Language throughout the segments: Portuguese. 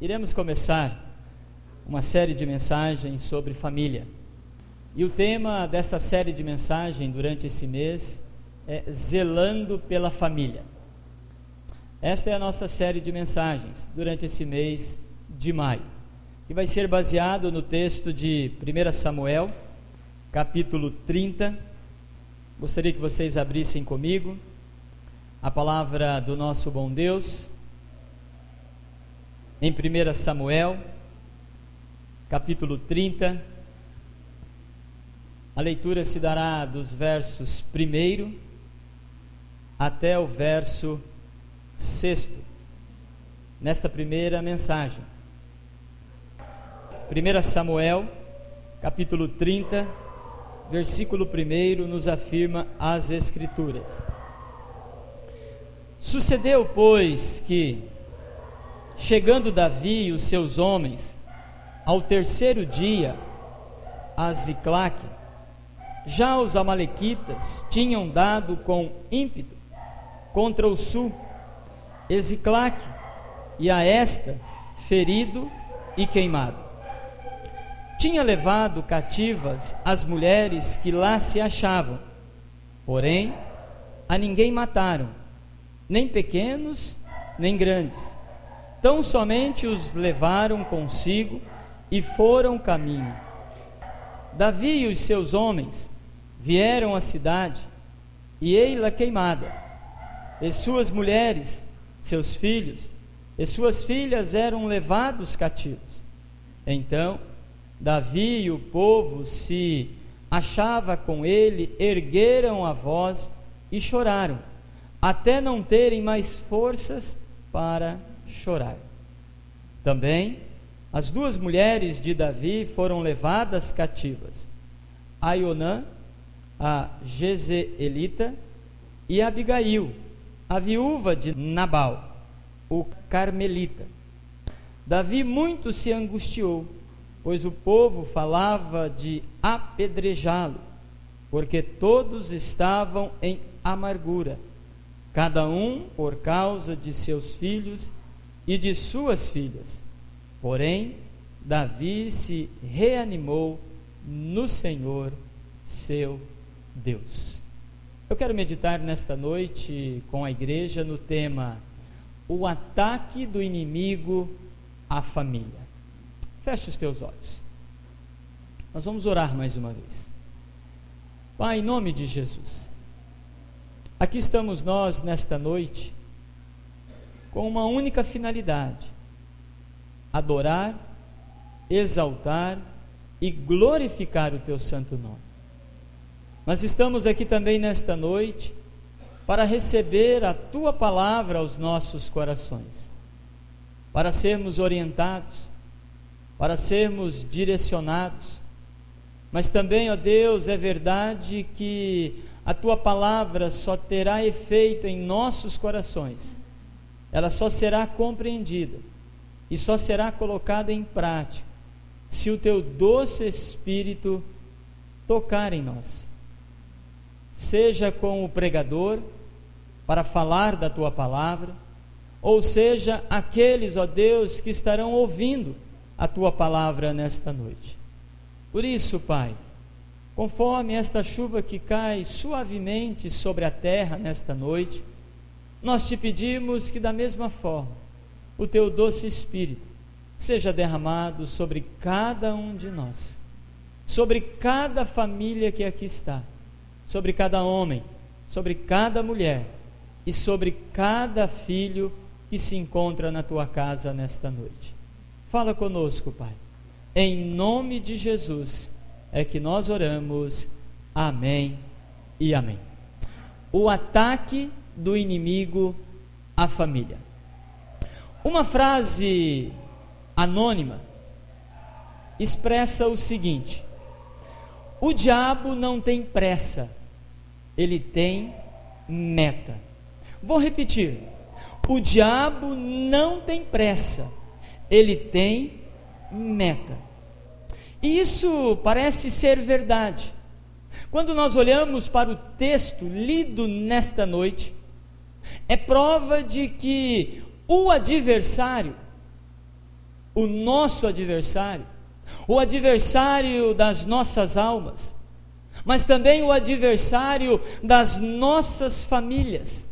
iremos começar uma série de mensagens sobre família. E o tema dessa série de mensagens durante esse mês é Zelando pela Família. Esta é a nossa série de mensagens durante esse mês de maio, que vai ser baseado no texto de 1 Samuel, capítulo 30. Gostaria que vocês abrissem comigo a palavra do nosso bom Deus em 1 Samuel, capítulo 30. A leitura se dará dos versos 1 até o verso 6, nesta primeira mensagem. 1 Samuel, capítulo 30, versículo 1 nos afirma as Escrituras. Sucedeu, pois, que Chegando Davi e os seus homens ao terceiro dia a Ziclac, já os amalequitas tinham dado com ímpeto contra o sul, Eziclac e a esta ferido e queimado. Tinha levado cativas as mulheres que lá se achavam, porém a ninguém mataram, nem pequenos nem grandes Tão somente os levaram consigo e foram caminho. Davi e os seus homens vieram à cidade e ei-la queimada. E suas mulheres, seus filhos e suas filhas eram levados cativos. Então, Davi e o povo se achava com ele, ergueram a voz e choraram, até não terem mais forças para chorar. Também as duas mulheres de Davi foram levadas cativas: Aionã, a Jezeelita, e Abigail, a viúva de Nabal, o carmelita. Davi muito se angustiou, pois o povo falava de apedrejá-lo, porque todos estavam em amargura, cada um por causa de seus filhos e de suas filhas. Porém, Davi se reanimou no Senhor, seu Deus. Eu quero meditar nesta noite com a igreja no tema O ataque do inimigo à família. Feche os teus olhos. Nós vamos orar mais uma vez. Pai, em nome de Jesus, aqui estamos nós nesta noite com uma única finalidade: adorar, exaltar e glorificar o teu santo nome. Nós estamos aqui também nesta noite para receber a tua palavra aos nossos corações, para sermos orientados, para sermos direcionados. Mas também, ó Deus, é verdade que a tua palavra só terá efeito em nossos corações ela só será compreendida e só será colocada em prática se o teu doce Espírito tocar em nós. Seja com o pregador, para falar da tua palavra, ou seja, aqueles, ó Deus, que estarão ouvindo a tua palavra nesta noite. Por isso, Pai, conforme esta chuva que cai suavemente sobre a terra nesta noite, nós te pedimos que, da mesma forma, o teu doce Espírito seja derramado sobre cada um de nós, sobre cada família que aqui está, sobre cada homem, sobre cada mulher e sobre cada filho que se encontra na tua casa nesta noite. Fala conosco, Pai. Em nome de Jesus é que nós oramos. Amém e amém. O ataque do inimigo à família. Uma frase anônima expressa o seguinte: o diabo não tem pressa, ele tem meta. Vou repetir: o diabo não tem pressa, ele tem meta. E isso parece ser verdade. Quando nós olhamos para o texto lido nesta noite, é prova de que o adversário o nosso adversário, o adversário das nossas almas, mas também o adversário das nossas famílias.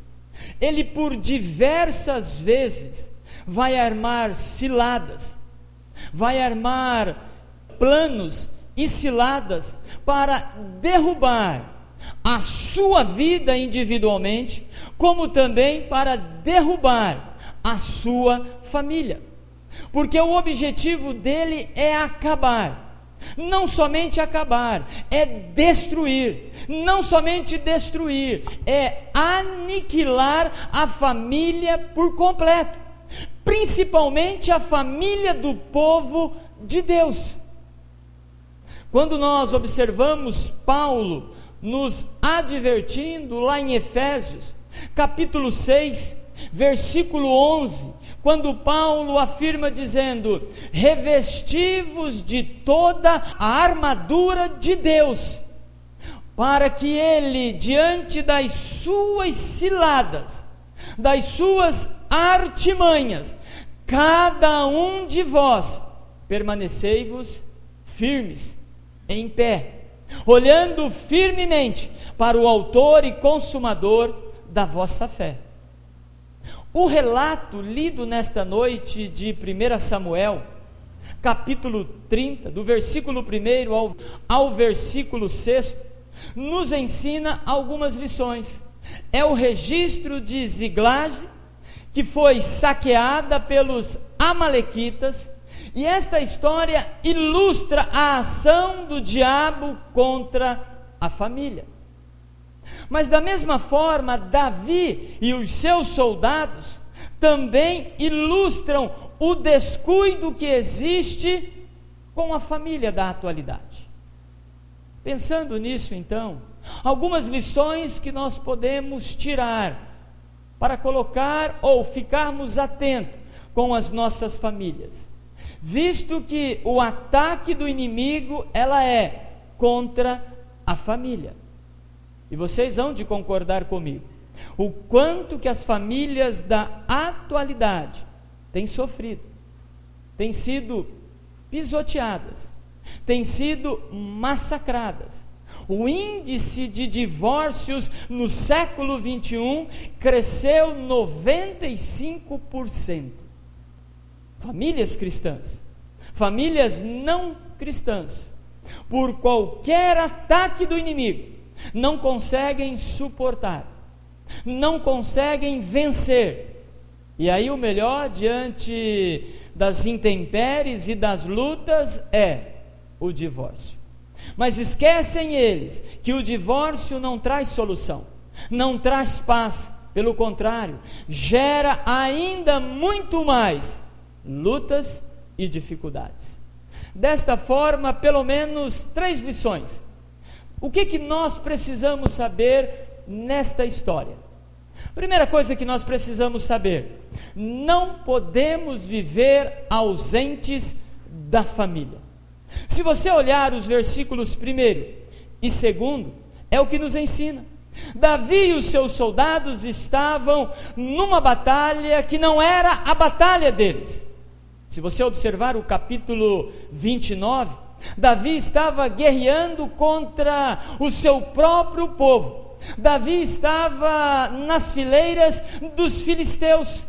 Ele por diversas vezes vai armar ciladas, vai armar planos e ciladas para derrubar a sua vida individualmente, como também para derrubar a sua família. Porque o objetivo dele é acabar não somente acabar, é destruir. Não somente destruir, é aniquilar a família por completo, principalmente a família do povo de Deus. Quando nós observamos Paulo nos advertindo lá em Efésios, capítulo 6, versículo 11, quando Paulo afirma dizendo: revestivos de toda a armadura de Deus, para que ele, diante das suas ciladas, das suas artimanhas, cada um de vós permanecei-vos firmes, em pé, olhando firmemente para o Autor e Consumador da vossa fé o relato lido nesta noite de 1 Samuel, capítulo 30, do versículo 1 ao, ao versículo 6, nos ensina algumas lições. É o registro de Ziglag, que foi saqueada pelos Amalequitas, e esta história ilustra a ação do diabo contra a família. Mas da mesma forma, Davi e os seus soldados também ilustram o descuido que existe com a família da atualidade. Pensando nisso, então, algumas lições que nós podemos tirar para colocar ou ficarmos atentos com as nossas famílias. Visto que o ataque do inimigo ela é contra a família. E vocês hão de concordar comigo. O quanto que as famílias da atualidade têm sofrido, têm sido pisoteadas, têm sido massacradas. O índice de divórcios no século 21 cresceu 95%. Famílias cristãs, famílias não cristãs, por qualquer ataque do inimigo, não conseguem suportar, não conseguem vencer. E aí o melhor diante das intempéries e das lutas é o divórcio. Mas esquecem eles que o divórcio não traz solução, não traz paz, pelo contrário, gera ainda muito mais lutas e dificuldades. Desta forma, pelo menos três lições o que, que nós precisamos saber nesta história? Primeira coisa que nós precisamos saber: não podemos viver ausentes da família. Se você olhar os versículos primeiro e segundo, é o que nos ensina. Davi e os seus soldados estavam numa batalha que não era a batalha deles. Se você observar o capítulo 29, Davi estava guerreando contra o seu próprio povo. Davi estava nas fileiras dos filisteus.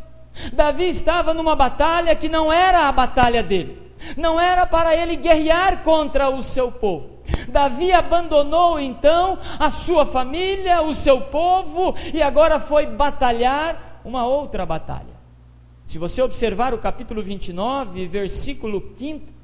Davi estava numa batalha que não era a batalha dele. Não era para ele guerrear contra o seu povo. Davi abandonou então a sua família, o seu povo e agora foi batalhar uma outra batalha. Se você observar o capítulo 29, versículo 5,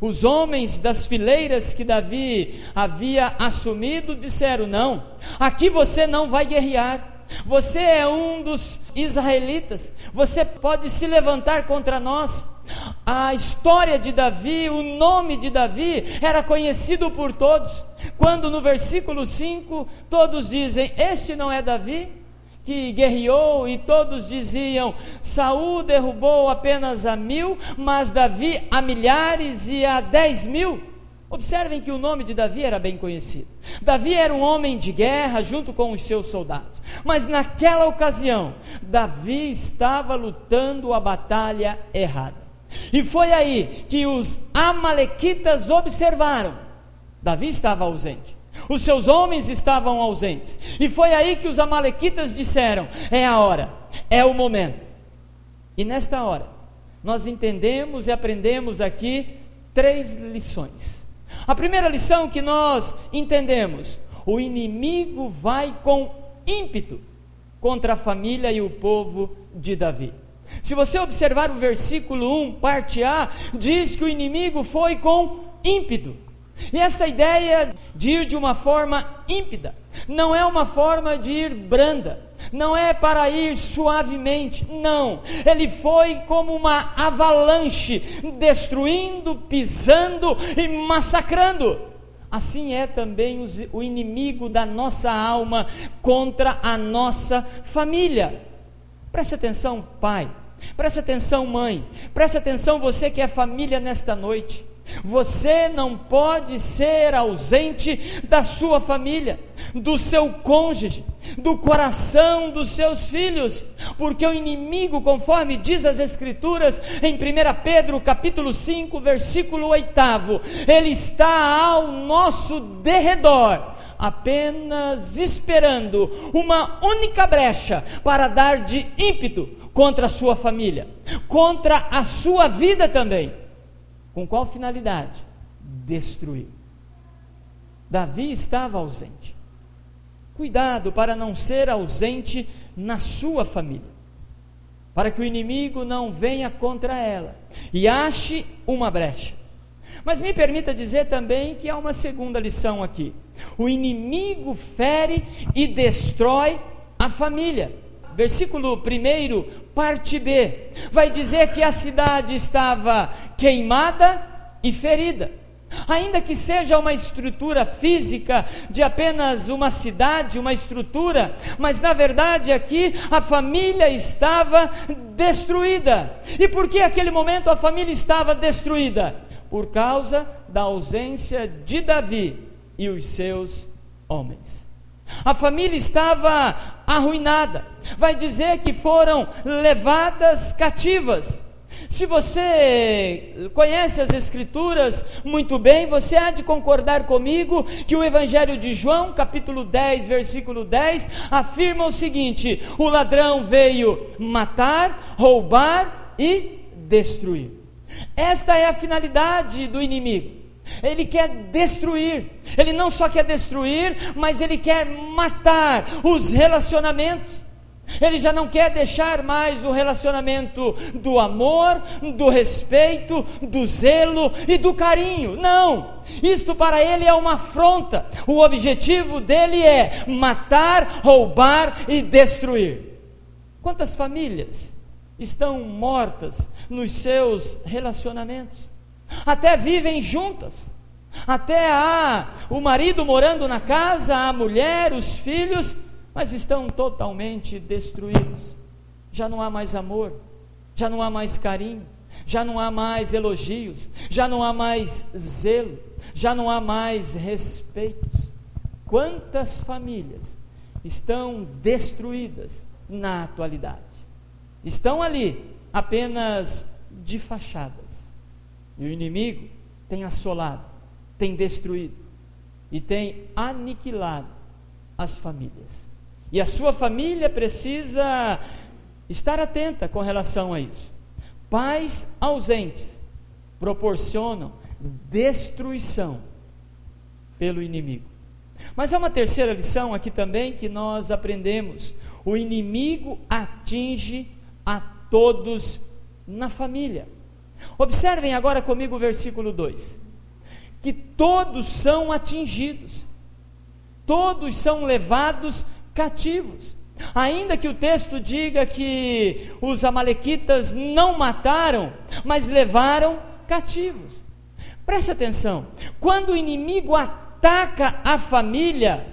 os homens das fileiras que Davi havia assumido disseram: Não, aqui você não vai guerrear. Você é um dos israelitas, você pode se levantar contra nós. A história de Davi, o nome de Davi era conhecido por todos. Quando no versículo 5 todos dizem: Este não é Davi? Que guerreou e todos diziam: Saul derrubou apenas a mil, mas Davi a milhares e a dez mil. Observem que o nome de Davi era bem conhecido. Davi era um homem de guerra junto com os seus soldados. Mas naquela ocasião, Davi estava lutando a batalha errada. E foi aí que os Amalequitas observaram: Davi estava ausente. Os seus homens estavam ausentes. E foi aí que os Amalequitas disseram: É a hora, é o momento. E nesta hora, nós entendemos e aprendemos aqui três lições. A primeira lição que nós entendemos: o inimigo vai com ímpeto contra a família e o povo de Davi. Se você observar o versículo 1, parte A, diz que o inimigo foi com ímpeto. E essa ideia de ir de uma forma ímpida não é uma forma de ir branda, não é para ir suavemente, não. Ele foi como uma avalanche, destruindo, pisando e massacrando. Assim é também o inimigo da nossa alma contra a nossa família. Preste atenção, pai. Preste atenção, mãe. Preste atenção, você que é família nesta noite. Você não pode ser ausente da sua família, do seu cônjuge, do coração dos seus filhos, porque o inimigo, conforme diz as escrituras em 1 Pedro, capítulo 5, versículo 8, ele está ao nosso derredor, apenas esperando uma única brecha para dar de ímpeto contra a sua família, contra a sua vida também. Com qual finalidade? Destruir. Davi estava ausente. Cuidado para não ser ausente na sua família, para que o inimigo não venha contra ela e ache uma brecha. Mas me permita dizer também que há uma segunda lição aqui. O inimigo fere e destrói a família. Versículo 1 parte B, vai dizer que a cidade estava queimada e ferida. Ainda que seja uma estrutura física de apenas uma cidade, uma estrutura, mas na verdade aqui a família estava destruída. E por que aquele momento a família estava destruída? Por causa da ausência de Davi e os seus homens. A família estava arruinada. Vai dizer que foram levadas cativas. Se você conhece as Escrituras muito bem, você há de concordar comigo que o Evangelho de João, capítulo 10, versículo 10, afirma o seguinte: o ladrão veio matar, roubar e destruir. Esta é a finalidade do inimigo. Ele quer destruir. Ele não só quer destruir, mas ele quer matar os relacionamentos. Ele já não quer deixar mais o relacionamento do amor, do respeito, do zelo e do carinho. Não! Isto para ele é uma afronta. O objetivo dele é matar, roubar e destruir. Quantas famílias estão mortas nos seus relacionamentos? Até vivem juntas, até há o marido morando na casa, a mulher, os filhos, mas estão totalmente destruídos. Já não há mais amor, já não há mais carinho, já não há mais elogios, já não há mais zelo, já não há mais respeitos. Quantas famílias estão destruídas na atualidade? Estão ali apenas de fachada e o inimigo tem assolado, tem destruído e tem aniquilado as famílias. E a sua família precisa estar atenta com relação a isso. Pais ausentes proporcionam destruição pelo inimigo. Mas há uma terceira lição aqui também que nós aprendemos: o inimigo atinge a todos na família. Observem agora comigo o versículo 2: que todos são atingidos, todos são levados cativos. Ainda que o texto diga que os Amalequitas não mataram, mas levaram cativos. Preste atenção: quando o inimigo ataca a família,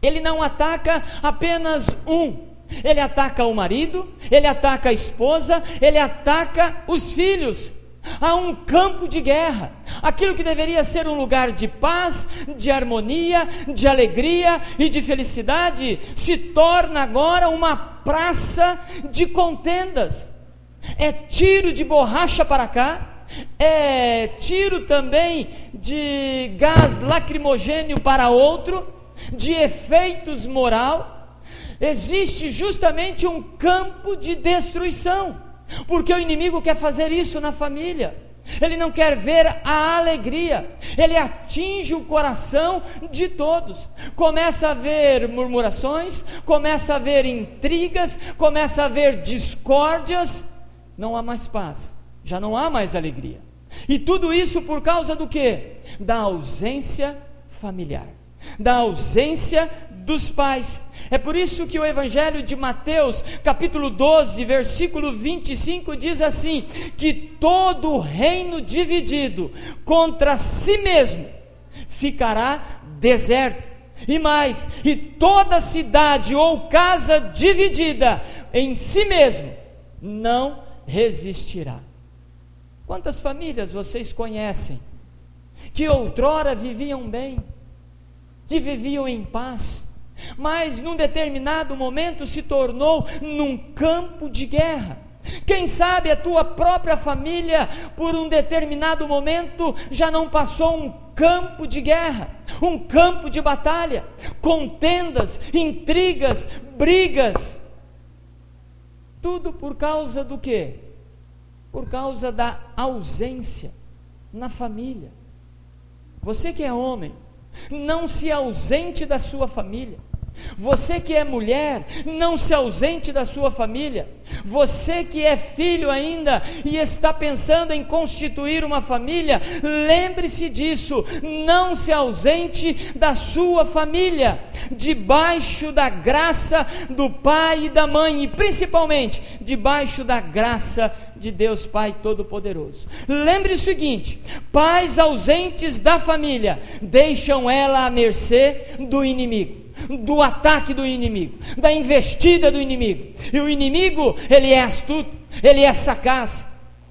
ele não ataca apenas um, ele ataca o marido, ele ataca a esposa, ele ataca os filhos. Há um campo de guerra. Aquilo que deveria ser um lugar de paz, de harmonia, de alegria e de felicidade se torna agora uma praça de contendas. é tiro de borracha para cá, é tiro também de gás lacrimogênio para outro, de efeitos moral. Existe justamente um campo de destruição, porque o inimigo quer fazer isso na família ele não quer ver a alegria, ele atinge o coração de todos. Começa a ver murmurações, começa a ver intrigas, começa a ver discórdias, não há mais paz, já não há mais alegria. E tudo isso por causa do que? Da ausência familiar, da ausência dos pais. É por isso que o Evangelho de Mateus, capítulo 12, versículo 25, diz assim: que todo reino dividido contra si mesmo ficará deserto. E mais, e toda cidade ou casa dividida em si mesmo não resistirá. Quantas famílias vocês conhecem que outrora viviam bem, que viviam em paz, mas num determinado momento se tornou num campo de guerra. Quem sabe a tua própria família, por um determinado momento, já não passou um campo de guerra, um campo de batalha, contendas, intrigas, brigas. Tudo por causa do quê? Por causa da ausência na família. Você que é homem, não se ausente da sua família. Você que é mulher, não se ausente da sua família. Você que é filho ainda e está pensando em constituir uma família, lembre-se disso. Não se ausente da sua família, debaixo da graça do pai e da mãe, e principalmente debaixo da graça de Deus Pai Todo-Poderoso. Lembre o seguinte: pais ausentes da família deixam ela à mercê do inimigo do ataque do inimigo, da investida do inimigo. E o inimigo, ele é astuto, ele é sagaz,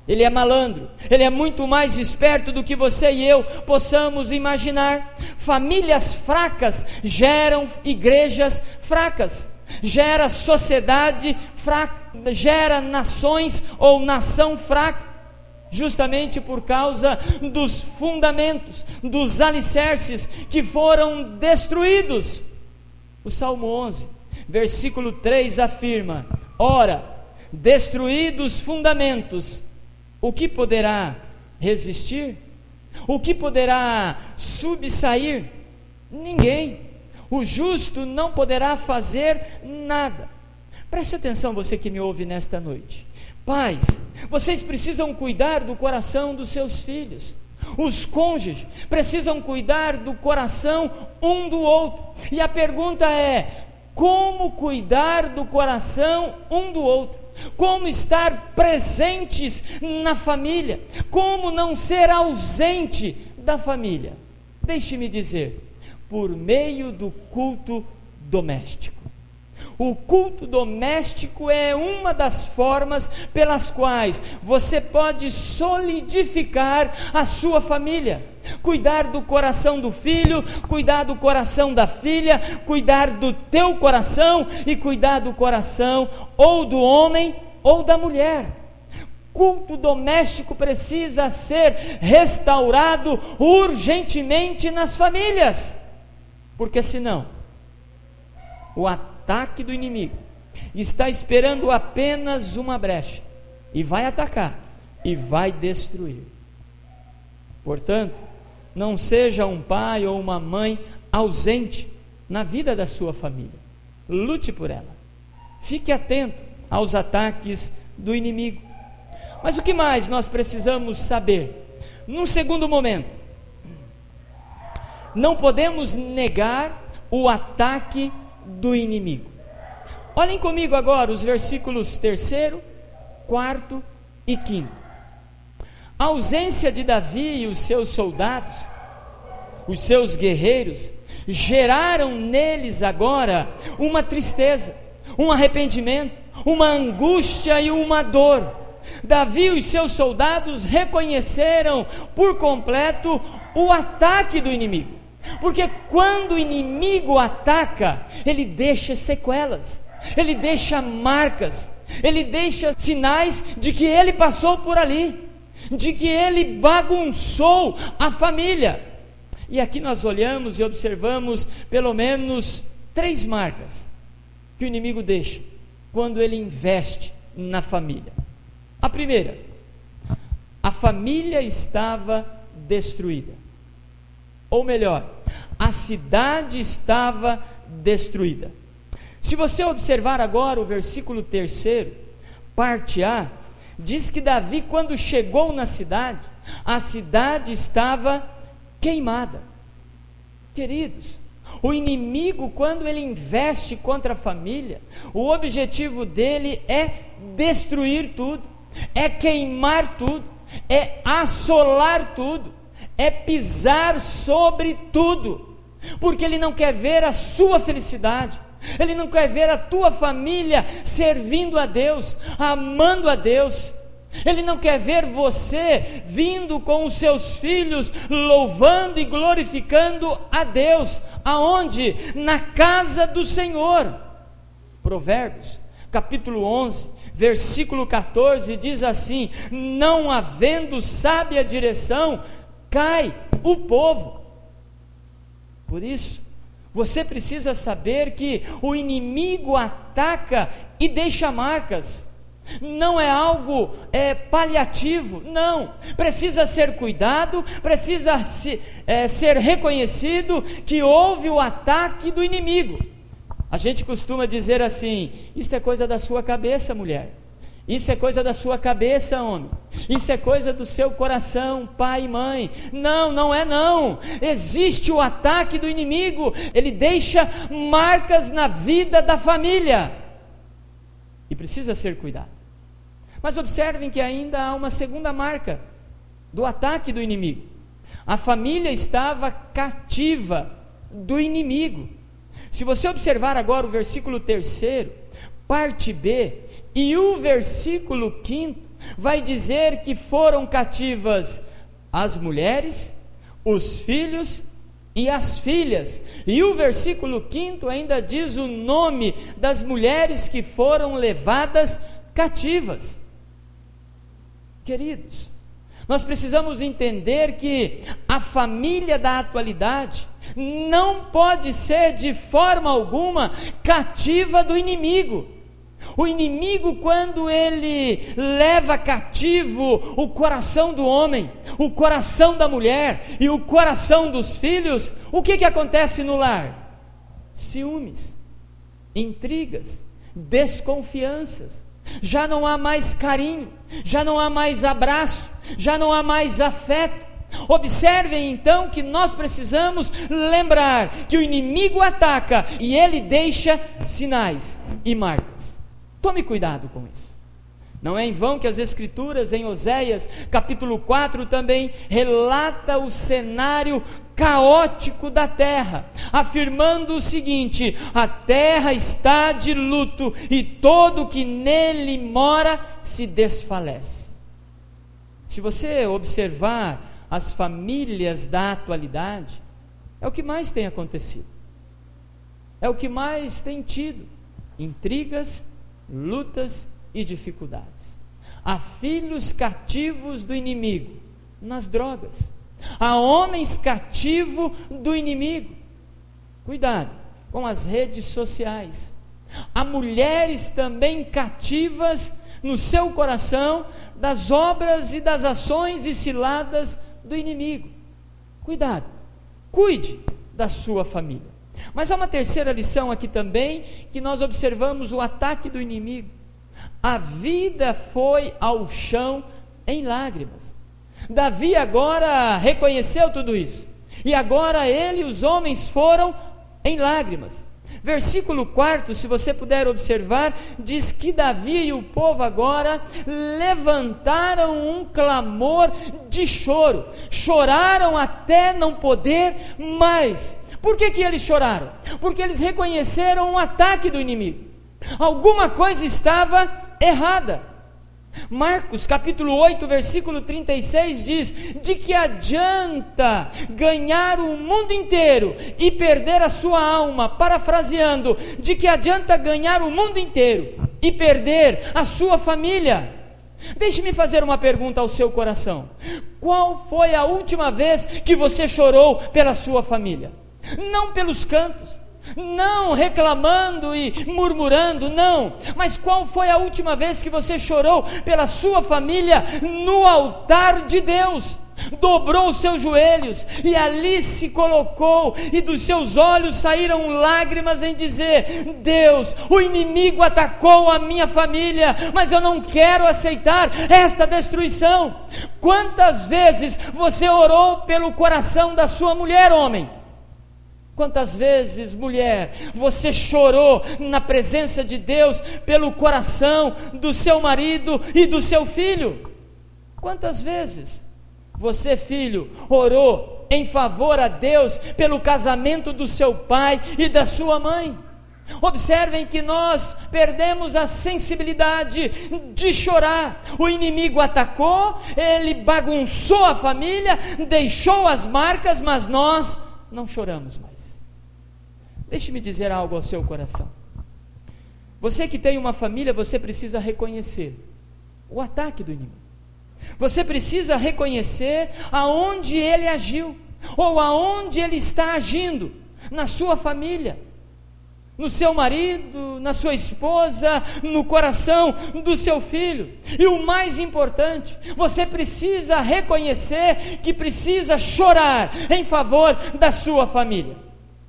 ele é malandro, ele é muito mais esperto do que você e eu possamos imaginar. Famílias fracas geram igrejas fracas, gera sociedade fraca, gera nações ou nação fraca justamente por causa dos fundamentos, dos alicerces que foram destruídos o Salmo 11, versículo 3 afirma: Ora, destruídos os fundamentos, o que poderá resistir? O que poderá subsair? Ninguém. O justo não poderá fazer nada. Preste atenção, você que me ouve nesta noite. Pais, vocês precisam cuidar do coração dos seus filhos. Os cônjuges precisam cuidar do coração um do outro. E a pergunta é: como cuidar do coração um do outro? Como estar presentes na família? Como não ser ausente da família? Deixe-me dizer, por meio do culto doméstico. O culto doméstico é uma das formas pelas quais você pode solidificar a sua família. Cuidar do coração do filho, cuidar do coração da filha, cuidar do teu coração e cuidar do coração ou do homem ou da mulher. Culto doméstico precisa ser restaurado urgentemente nas famílias, porque senão o ataque ataque do inimigo, está esperando apenas uma brecha e vai atacar e vai destruir. Portanto, não seja um pai ou uma mãe ausente na vida da sua família. Lute por ela. Fique atento aos ataques do inimigo. Mas o que mais nós precisamos saber? Num segundo momento, não podemos negar o ataque do inimigo. Olhem comigo agora os versículos 3, 4 e 5. A ausência de Davi e os seus soldados, os seus guerreiros, geraram neles agora uma tristeza, um arrependimento, uma angústia e uma dor. Davi e os seus soldados reconheceram por completo o ataque do inimigo. Porque quando o inimigo ataca, ele deixa sequelas, ele deixa marcas, ele deixa sinais de que ele passou por ali, de que ele bagunçou a família. E aqui nós olhamos e observamos pelo menos três marcas que o inimigo deixa quando ele investe na família. A primeira, a família estava destruída. Ou melhor, a cidade estava destruída. Se você observar agora o versículo 3, parte A, diz que Davi, quando chegou na cidade, a cidade estava queimada. Queridos, o inimigo, quando ele investe contra a família, o objetivo dele é destruir tudo, é queimar tudo, é assolar tudo, é pisar sobre tudo, porque ele não quer ver a sua felicidade, ele não quer ver a tua família servindo a Deus, amando a Deus. Ele não quer ver você vindo com os seus filhos, louvando e glorificando a Deus. Aonde? Na casa do Senhor. Provérbios, capítulo 11, versículo 14 diz assim: Não havendo sábia direção, cai o povo. Por isso, você precisa saber que o inimigo ataca e deixa marcas. Não é algo é, paliativo, não. Precisa ser cuidado, precisa se, é, ser reconhecido que houve o ataque do inimigo. A gente costuma dizer assim: Isso é coisa da sua cabeça, mulher. Isso é coisa da sua cabeça, homem. Isso é coisa do seu coração, pai e mãe. Não, não é não. Existe o ataque do inimigo. Ele deixa marcas na vida da família. E precisa ser cuidado. Mas observem que ainda há uma segunda marca do ataque do inimigo. A família estava cativa do inimigo. Se você observar agora o versículo 3, parte B, e o versículo 5 vai dizer que foram cativas as mulheres, os filhos e as filhas. E o versículo 5 ainda diz o nome das mulheres que foram levadas cativas. Queridos, nós precisamos entender que a família da atualidade não pode ser de forma alguma cativa do inimigo. O inimigo, quando ele leva cativo o coração do homem, o coração da mulher e o coração dos filhos, o que, que acontece no lar? Ciúmes, intrigas, desconfianças. Já não há mais carinho, já não há mais abraço, já não há mais afeto. Observem então que nós precisamos lembrar que o inimigo ataca e ele deixa sinais e marcas. Tome cuidado com isso. Não é em vão que as Escrituras, em Oséias, capítulo 4, também relata o cenário caótico da terra, afirmando o seguinte: a terra está de luto e todo que nele mora se desfalece. Se você observar as famílias da atualidade, é o que mais tem acontecido, é o que mais tem tido intrigas, lutas e dificuldades. Há filhos cativos do inimigo nas drogas. Há homens cativos do inimigo. Cuidado com as redes sociais. Há mulheres também cativas no seu coração das obras e das ações e ciladas do inimigo. Cuidado, cuide da sua família. Mas há uma terceira lição aqui também, que nós observamos o ataque do inimigo. A vida foi ao chão em lágrimas. Davi agora reconheceu tudo isso. E agora ele e os homens foram em lágrimas. Versículo 4, se você puder observar, diz que Davi e o povo agora levantaram um clamor de choro, choraram até não poder mais. Por que, que eles choraram? Porque eles reconheceram um ataque do inimigo. Alguma coisa estava errada. Marcos capítulo 8, versículo 36 diz: De que adianta ganhar o mundo inteiro e perder a sua alma? Parafraseando, de que adianta ganhar o mundo inteiro e perder a sua família. Deixe-me fazer uma pergunta ao seu coração: qual foi a última vez que você chorou pela sua família? Não pelos cantos, não reclamando e murmurando, não. Mas qual foi a última vez que você chorou pela sua família no altar de Deus? Dobrou os seus joelhos e ali se colocou, e dos seus olhos saíram lágrimas em dizer: Deus, o inimigo atacou a minha família, mas eu não quero aceitar esta destruição. Quantas vezes você orou pelo coração da sua mulher, homem? Quantas vezes, mulher, você chorou na presença de Deus pelo coração do seu marido e do seu filho? Quantas vezes você, filho, orou em favor a Deus pelo casamento do seu pai e da sua mãe? Observem que nós perdemos a sensibilidade de chorar. O inimigo atacou, ele bagunçou a família, deixou as marcas, mas nós não choramos mais. Deixe-me dizer algo ao seu coração. Você que tem uma família, você precisa reconhecer o ataque do inimigo. Você precisa reconhecer aonde ele agiu ou aonde ele está agindo na sua família, no seu marido, na sua esposa, no coração do seu filho. E o mais importante, você precisa reconhecer que precisa chorar em favor da sua família.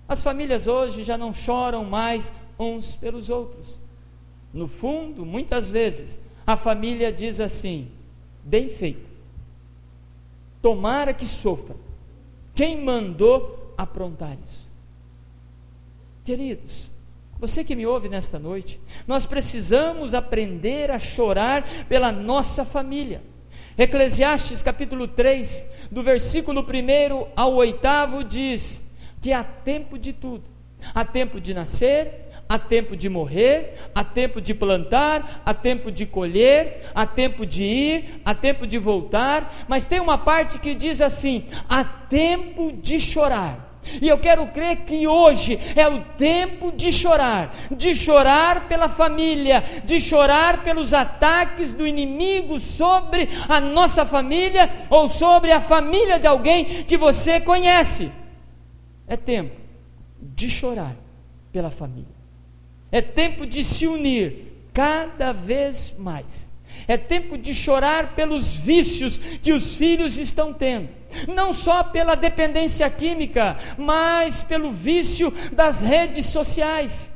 As famílias hoje já não choram mais uns pelos outros. No fundo, muitas vezes, a família diz assim: bem feito, tomara que sofra. Quem mandou aprontar isso? Queridos, você que me ouve nesta noite, nós precisamos aprender a chorar pela nossa família. Eclesiastes capítulo 3, do versículo 1 ao 8 diz: que há tempo de tudo. Há tempo de nascer, há tempo de morrer, há tempo de plantar, há tempo de colher, há tempo de ir, há tempo de voltar, mas tem uma parte que diz assim: há tempo de chorar. E eu quero crer que hoje é o tempo de chorar, de chorar pela família, de chorar pelos ataques do inimigo sobre a nossa família ou sobre a família de alguém que você conhece. É tempo de chorar pela família. É tempo de se unir cada vez mais. É tempo de chorar pelos vícios que os filhos estão tendo. Não só pela dependência química, mas pelo vício das redes sociais.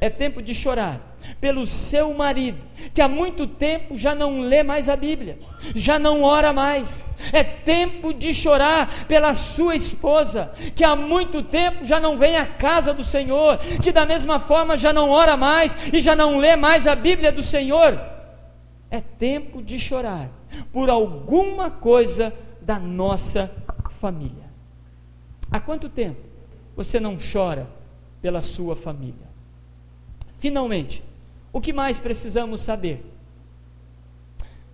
É tempo de chorar pelo seu marido, que há muito tempo já não lê mais a Bíblia, já não ora mais. É tempo de chorar pela sua esposa, que há muito tempo já não vem à casa do Senhor, que da mesma forma já não ora mais e já não lê mais a Bíblia do Senhor. É tempo de chorar por alguma coisa da nossa família. Há quanto tempo você não chora pela sua família? Finalmente, o que mais precisamos saber?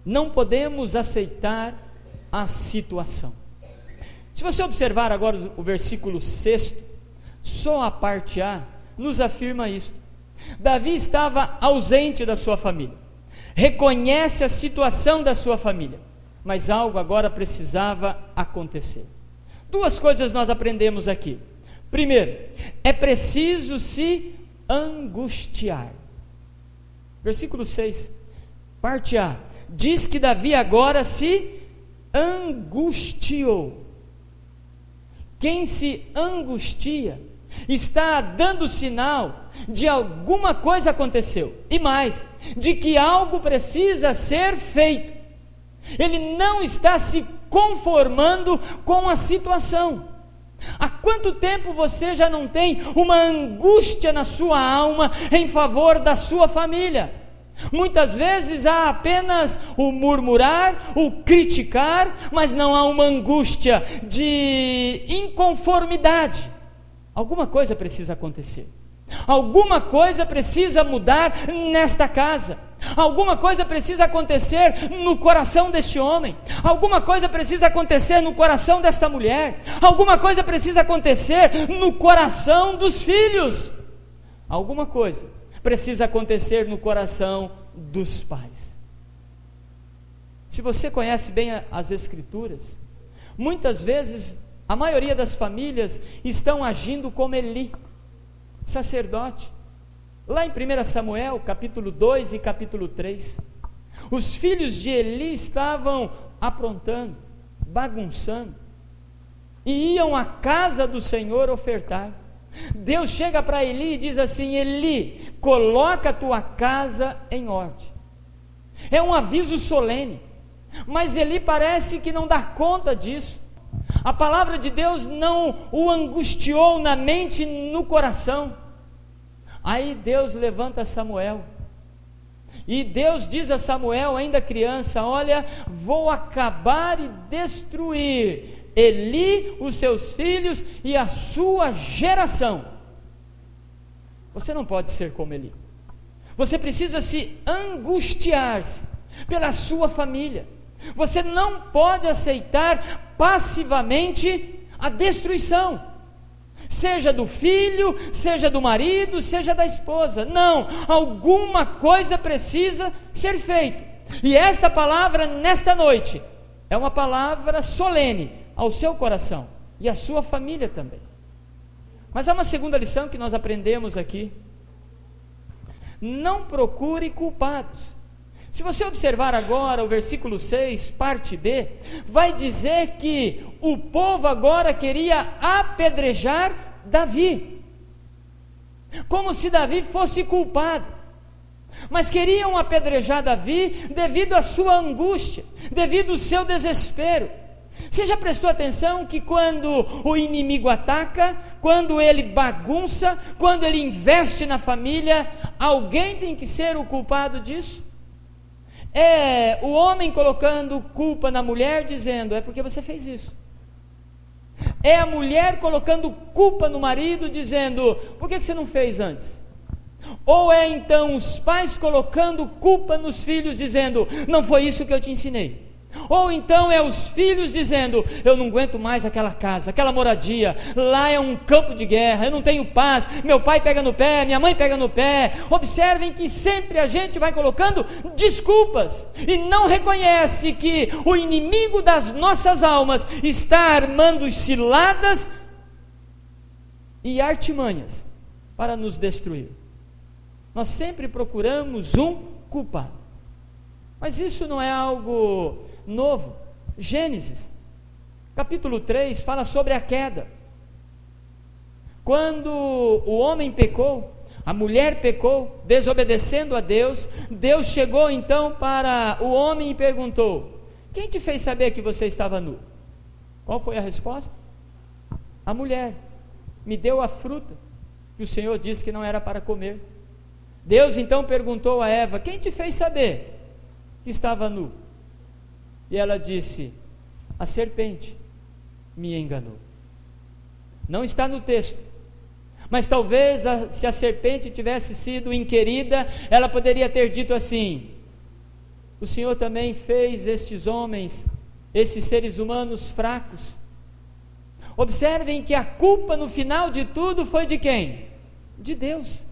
Não podemos aceitar a situação. Se você observar agora o versículo 6, só a parte A nos afirma isso. Davi estava ausente da sua família, reconhece a situação da sua família, mas algo agora precisava acontecer. Duas coisas nós aprendemos aqui. Primeiro, é preciso se angustiar. Versículo 6, parte A. Diz que Davi agora se angustiou. Quem se angustia está dando sinal de alguma coisa aconteceu e mais, de que algo precisa ser feito. Ele não está se conformando com a situação. Há quanto tempo você já não tem uma angústia na sua alma em favor da sua família? Muitas vezes há apenas o murmurar, o criticar, mas não há uma angústia de inconformidade. Alguma coisa precisa acontecer. Alguma coisa precisa mudar nesta casa. Alguma coisa precisa acontecer no coração deste homem. Alguma coisa precisa acontecer no coração desta mulher. Alguma coisa precisa acontecer no coração dos filhos. Alguma coisa precisa acontecer no coração dos pais. Se você conhece bem as Escrituras, muitas vezes a maioria das famílias estão agindo como Eli, sacerdote. Lá em 1 Samuel, capítulo 2 e capítulo 3, os filhos de Eli estavam aprontando, bagunçando, e iam à casa do Senhor ofertar. Deus chega para Eli e diz assim: Eli, coloca a tua casa em ordem. É um aviso solene, mas Eli parece que não dá conta disso. A palavra de Deus não o angustiou na mente e no coração. Aí Deus levanta Samuel. E Deus diz a Samuel, ainda criança: Olha, vou acabar e destruir Eli, os seus filhos e a sua geração. Você não pode ser como Eli. Você precisa se angustiar-se pela sua família. Você não pode aceitar passivamente a destruição, seja do filho, seja do marido, seja da esposa. Não, alguma coisa precisa ser feita. E esta palavra, nesta noite, é uma palavra solene ao seu coração e à sua família também. Mas há uma segunda lição que nós aprendemos aqui. Não procure culpados. Se você observar agora o versículo 6, parte B, vai dizer que o povo agora queria apedrejar Davi, como se Davi fosse culpado. Mas queriam apedrejar Davi devido à sua angústia, devido ao seu desespero. Você já prestou atenção que quando o inimigo ataca, quando ele bagunça, quando ele investe na família, alguém tem que ser o culpado disso? É o homem colocando culpa na mulher, dizendo: é porque você fez isso. É a mulher colocando culpa no marido, dizendo: por que você não fez antes? Ou é então os pais colocando culpa nos filhos, dizendo: não foi isso que eu te ensinei. Ou então é os filhos dizendo: Eu não aguento mais aquela casa, aquela moradia, lá é um campo de guerra, eu não tenho paz, meu pai pega no pé, minha mãe pega no pé. Observem que sempre a gente vai colocando desculpas e não reconhece que o inimigo das nossas almas está armando ciladas e artimanhas para nos destruir. Nós sempre procuramos um culpado. Mas isso não é algo novo. Gênesis, capítulo 3, fala sobre a queda. Quando o homem pecou, a mulher pecou, desobedecendo a Deus, Deus chegou então para o homem e perguntou: Quem te fez saber que você estava nu? Qual foi a resposta? A mulher me deu a fruta que o Senhor disse que não era para comer. Deus então perguntou a Eva: Quem te fez saber que estava nu? E ela disse: A serpente me enganou. Não está no texto. Mas talvez a, se a serpente tivesse sido inquirida, ela poderia ter dito assim: O Senhor também fez estes homens, esses seres humanos fracos. Observem que a culpa no final de tudo foi de quem? De Deus.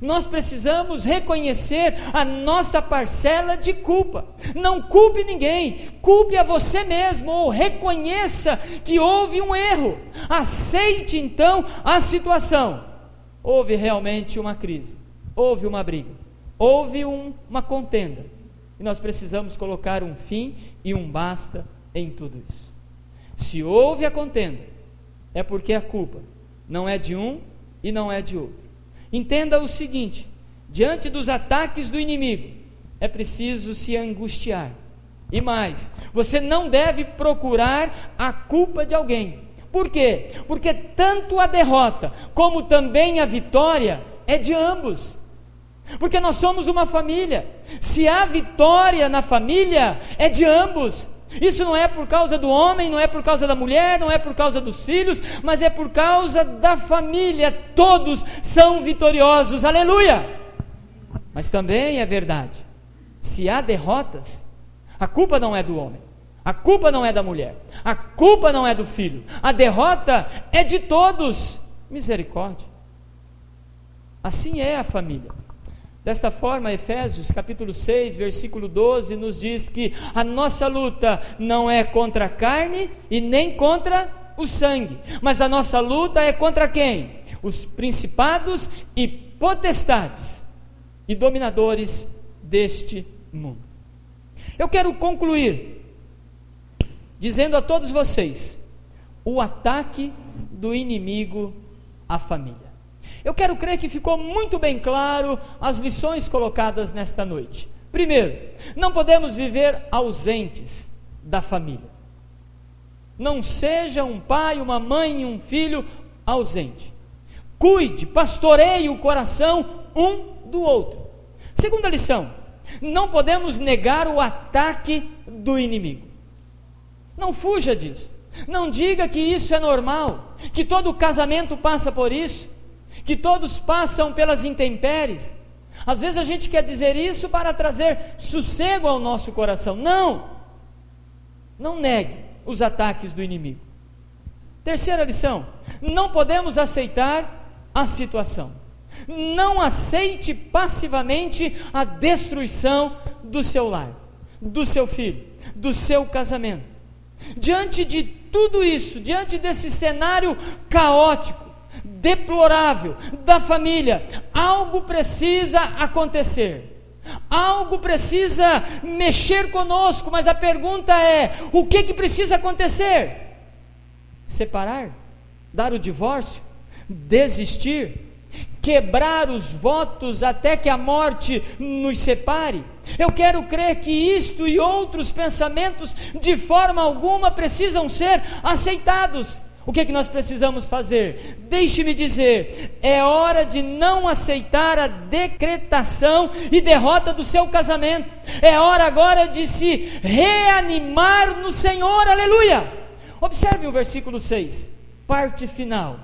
Nós precisamos reconhecer a nossa parcela de culpa. Não culpe ninguém, culpe a você mesmo, ou reconheça que houve um erro. Aceite então a situação. Houve realmente uma crise, houve uma briga, houve um, uma contenda. E nós precisamos colocar um fim e um basta em tudo isso. Se houve a contenda, é porque a culpa não é de um e não é de outro Entenda o seguinte: diante dos ataques do inimigo, é preciso se angustiar. E mais, você não deve procurar a culpa de alguém. Por quê? Porque tanto a derrota como também a vitória é de ambos. Porque nós somos uma família. Se há vitória na família, é de ambos. Isso não é por causa do homem, não é por causa da mulher, não é por causa dos filhos, mas é por causa da família. Todos são vitoriosos, aleluia! Mas também é verdade: se há derrotas, a culpa não é do homem, a culpa não é da mulher, a culpa não é do filho, a derrota é de todos. Misericórdia. Assim é a família. Desta forma, Efésios capítulo 6, versículo 12 nos diz que a nossa luta não é contra a carne e nem contra o sangue, mas a nossa luta é contra quem? Os principados e potestades e dominadores deste mundo. Eu quero concluir dizendo a todos vocês o ataque do inimigo à família. Eu quero crer que ficou muito bem claro as lições colocadas nesta noite. Primeiro, não podemos viver ausentes da família. Não seja um pai, uma mãe e um filho ausente. Cuide, pastoreie o coração um do outro. Segunda lição: não podemos negar o ataque do inimigo. Não fuja disso. Não diga que isso é normal, que todo casamento passa por isso que todos passam pelas intempéries. Às vezes a gente quer dizer isso para trazer sossego ao nosso coração. Não! Não negue os ataques do inimigo. Terceira lição: não podemos aceitar a situação. Não aceite passivamente a destruição do seu lar, do seu filho, do seu casamento. Diante de tudo isso, diante desse cenário caótico, deplorável da família, algo precisa acontecer. Algo precisa mexer conosco, mas a pergunta é: o que que precisa acontecer? Separar? Dar o divórcio? Desistir? Quebrar os votos até que a morte nos separe? Eu quero crer que isto e outros pensamentos, de forma alguma, precisam ser aceitados. O que é que nós precisamos fazer? Deixe-me dizer, é hora de não aceitar a decretação e derrota do seu casamento. É hora agora de se reanimar no Senhor. Aleluia! Observe o versículo 6, parte final.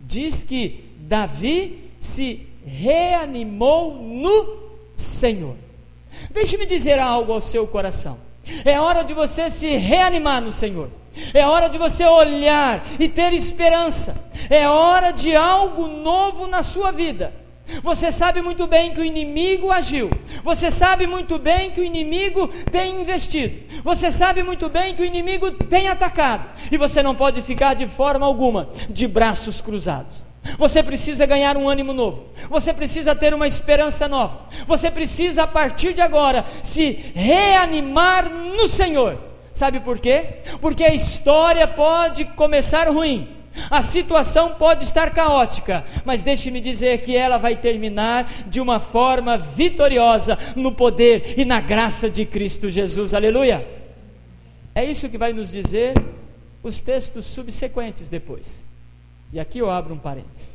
Diz que Davi se reanimou no Senhor. Deixe-me dizer algo ao seu coração. É hora de você se reanimar no Senhor. É hora de você olhar e ter esperança. É hora de algo novo na sua vida. Você sabe muito bem que o inimigo agiu. Você sabe muito bem que o inimigo tem investido. Você sabe muito bem que o inimigo tem atacado. E você não pode ficar de forma alguma de braços cruzados. Você precisa ganhar um ânimo novo. Você precisa ter uma esperança nova. Você precisa, a partir de agora, se reanimar no Senhor Sabe por quê? Porque a história pode começar ruim, a situação pode estar caótica, mas deixe-me dizer que ela vai terminar de uma forma vitoriosa no poder e na graça de Cristo Jesus. Aleluia! É isso que vai nos dizer os textos subsequentes depois. E aqui eu abro um parênteses.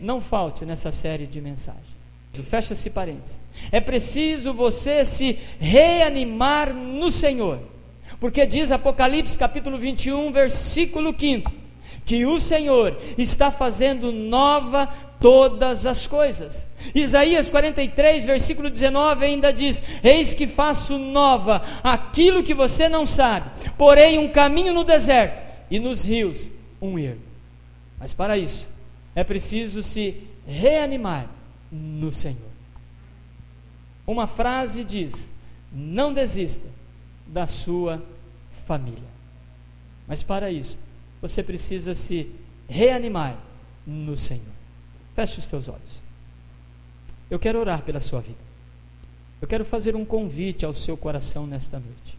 Não falte nessa série de mensagens. Fecha-se parênteses. É preciso você se reanimar no Senhor porque diz Apocalipse capítulo 21, versículo 5, que o Senhor está fazendo nova todas as coisas. Isaías 43, versículo 19 ainda diz: Eis que faço nova aquilo que você não sabe, porém um caminho no deserto e nos rios um erro. Mas para isso é preciso se reanimar no Senhor. Uma frase diz: Não desista da sua família. Mas para isso, você precisa se reanimar no Senhor. Feche os teus olhos. Eu quero orar pela sua vida. Eu quero fazer um convite ao seu coração nesta noite.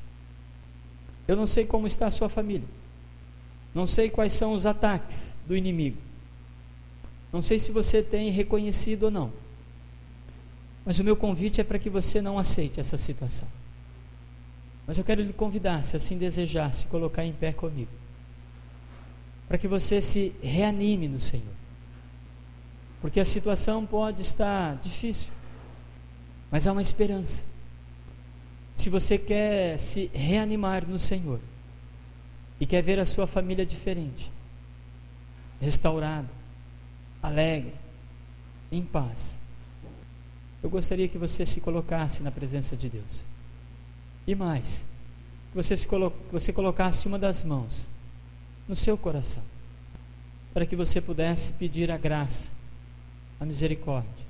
Eu não sei como está a sua família. Não sei quais são os ataques do inimigo. Não sei se você tem reconhecido ou não. Mas o meu convite é para que você não aceite essa situação. Mas eu quero lhe convidar, se assim desejar, se colocar em pé comigo, para que você se reanime no Senhor. Porque a situação pode estar difícil, mas há uma esperança. Se você quer se reanimar no Senhor e quer ver a sua família diferente, restaurada, alegre, em paz, eu gostaria que você se colocasse na presença de Deus. E mais, que você, se colo você colocasse uma das mãos no seu coração, para que você pudesse pedir a graça, a misericórdia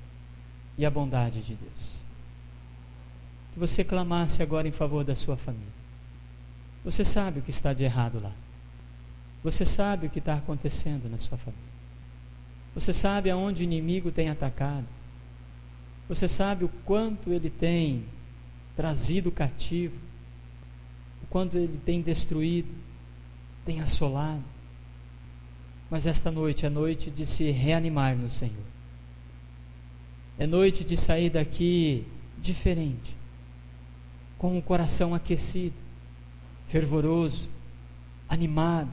e a bondade de Deus. Que você clamasse agora em favor da sua família. Você sabe o que está de errado lá. Você sabe o que está acontecendo na sua família. Você sabe aonde o inimigo tem atacado. Você sabe o quanto ele tem trazido cativo, o quanto ele tem destruído, tem assolado. Mas esta noite é noite de se reanimar no Senhor. É noite de sair daqui diferente, com o coração aquecido, fervoroso, animado,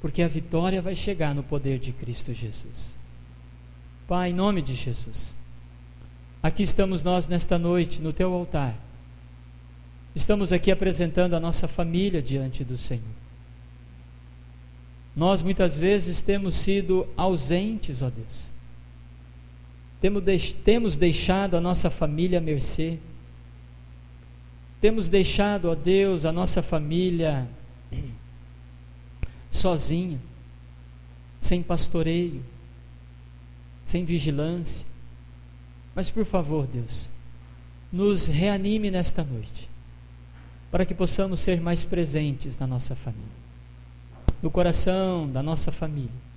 porque a vitória vai chegar no poder de Cristo Jesus. Pai, em nome de Jesus, aqui estamos nós nesta noite no teu altar. Estamos aqui apresentando a nossa família diante do Senhor. Nós muitas vezes temos sido ausentes, ó Deus. Temos deixado a nossa família à mercê. Temos deixado, ó Deus, a nossa família sozinha, sem pastoreio, sem vigilância. Mas por favor, Deus, nos reanime nesta noite, para que possamos ser mais presentes na nossa família no coração da nossa família.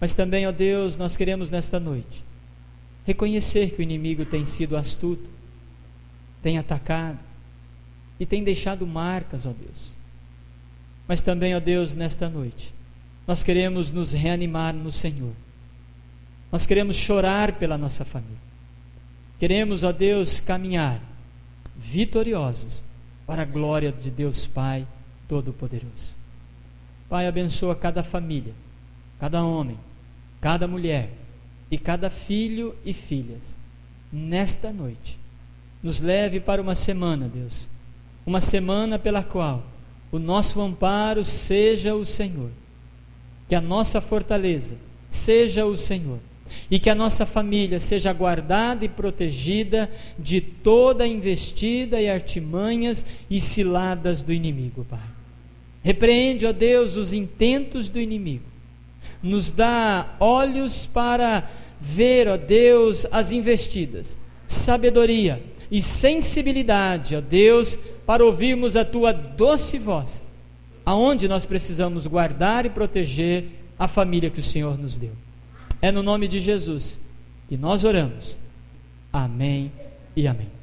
Mas também, ó Deus, nós queremos nesta noite reconhecer que o inimigo tem sido astuto, tem atacado e tem deixado marcas, ó Deus. Mas também, ó Deus, nesta noite, nós queremos nos reanimar no Senhor. Nós queremos chorar pela nossa família. Queremos, ó Deus, caminhar vitoriosos para a glória de Deus Pai Todo-Poderoso. Pai, abençoa cada família, cada homem, cada mulher e cada filho e filhas. Nesta noite, nos leve para uma semana, Deus, uma semana pela qual o nosso amparo seja o Senhor, que a nossa fortaleza seja o Senhor e que a nossa família seja guardada e protegida de toda investida e artimanhas e ciladas do inimigo, Pai. Repreende, ó Deus, os intentos do inimigo. Nos dá olhos para ver, ó Deus, as investidas, sabedoria e sensibilidade, ó Deus, para ouvirmos a tua doce voz, aonde nós precisamos guardar e proteger a família que o Senhor nos deu. É no nome de Jesus que nós oramos. Amém e amém.